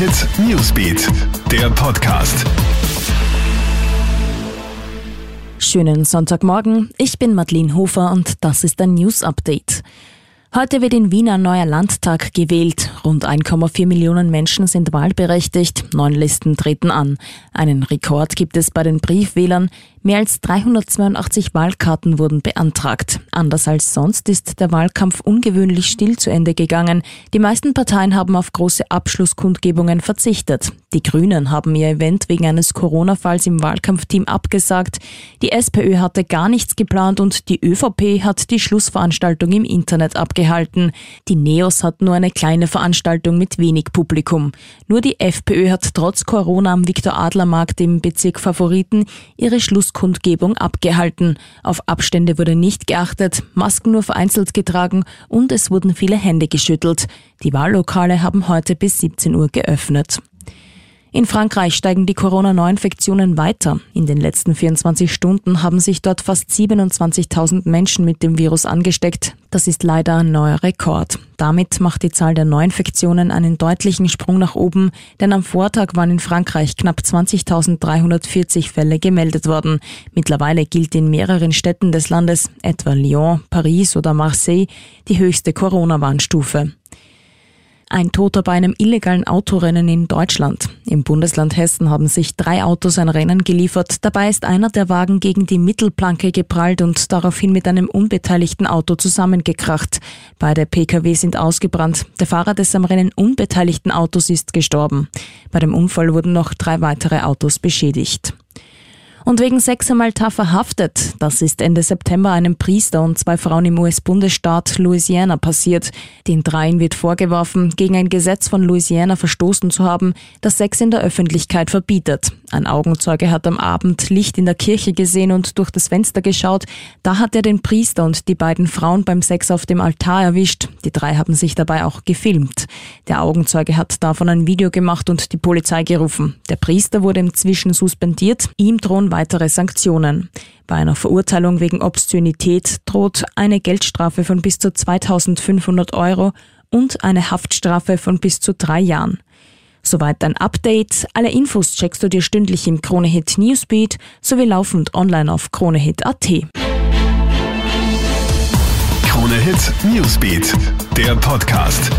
Hit Newsbeat, der Podcast. Schönen Sonntagmorgen, ich bin Madeleine Hofer und das ist ein News Update. Heute wird in Wien ein neuer Landtag gewählt. Rund 1,4 Millionen Menschen sind wahlberechtigt. Neun Listen treten an. Einen Rekord gibt es bei den Briefwählern. Mehr als 382 Wahlkarten wurden beantragt. Anders als sonst ist der Wahlkampf ungewöhnlich still zu Ende gegangen. Die meisten Parteien haben auf große Abschlusskundgebungen verzichtet. Die Grünen haben ihr Event wegen eines Corona-Falls im Wahlkampfteam abgesagt. Die SPÖ hatte gar nichts geplant und die ÖVP hat die Schlussveranstaltung im Internet abgehalten. Die NEOS hat nur eine kleine Veranstaltung mit wenig Publikum. Nur die FPÖ hat trotz Corona am Viktor-Adler-Markt im Bezirk Favoriten ihre Schluss Kundgebung abgehalten. Auf Abstände wurde nicht geachtet, Masken nur vereinzelt getragen und es wurden viele Hände geschüttelt. Die Wahllokale haben heute bis 17 Uhr geöffnet. In Frankreich steigen die Corona-Neuinfektionen weiter. In den letzten 24 Stunden haben sich dort fast 27.000 Menschen mit dem Virus angesteckt. Das ist leider ein neuer Rekord. Damit macht die Zahl der Neuinfektionen einen deutlichen Sprung nach oben, denn am Vortag waren in Frankreich knapp 20.340 Fälle gemeldet worden. Mittlerweile gilt in mehreren Städten des Landes, etwa Lyon, Paris oder Marseille, die höchste Corona-Warnstufe. Ein Toter bei einem illegalen Autorennen in Deutschland. Im Bundesland Hessen haben sich drei Autos ein Rennen geliefert. Dabei ist einer der Wagen gegen die Mittelplanke geprallt und daraufhin mit einem unbeteiligten Auto zusammengekracht. Beide Pkw sind ausgebrannt. Der Fahrer des am Rennen unbeteiligten Autos ist gestorben. Bei dem Unfall wurden noch drei weitere Autos beschädigt und wegen Sexamalta verhaftet. Das ist Ende September einem Priester und zwei Frauen im US-Bundesstaat Louisiana passiert. Den dreien wird vorgeworfen, gegen ein Gesetz von Louisiana verstoßen zu haben, das Sex in der Öffentlichkeit verbietet. Ein Augenzeuge hat am Abend Licht in der Kirche gesehen und durch das Fenster geschaut. Da hat er den Priester und die beiden Frauen beim Sex auf dem Altar erwischt. Die drei haben sich dabei auch gefilmt. Der Augenzeuge hat davon ein Video gemacht und die Polizei gerufen. Der Priester wurde inzwischen suspendiert. Ihm drohen weitere Sanktionen. Bei einer Verurteilung wegen Obszönität droht eine Geldstrafe von bis zu 2500 Euro und eine Haftstrafe von bis zu drei Jahren. Soweit ein Update. Alle Infos checkst du dir stündlich im Kronehit Newsbeat sowie laufend online auf kronehit.at. Kronehit Newsbeat, der Podcast.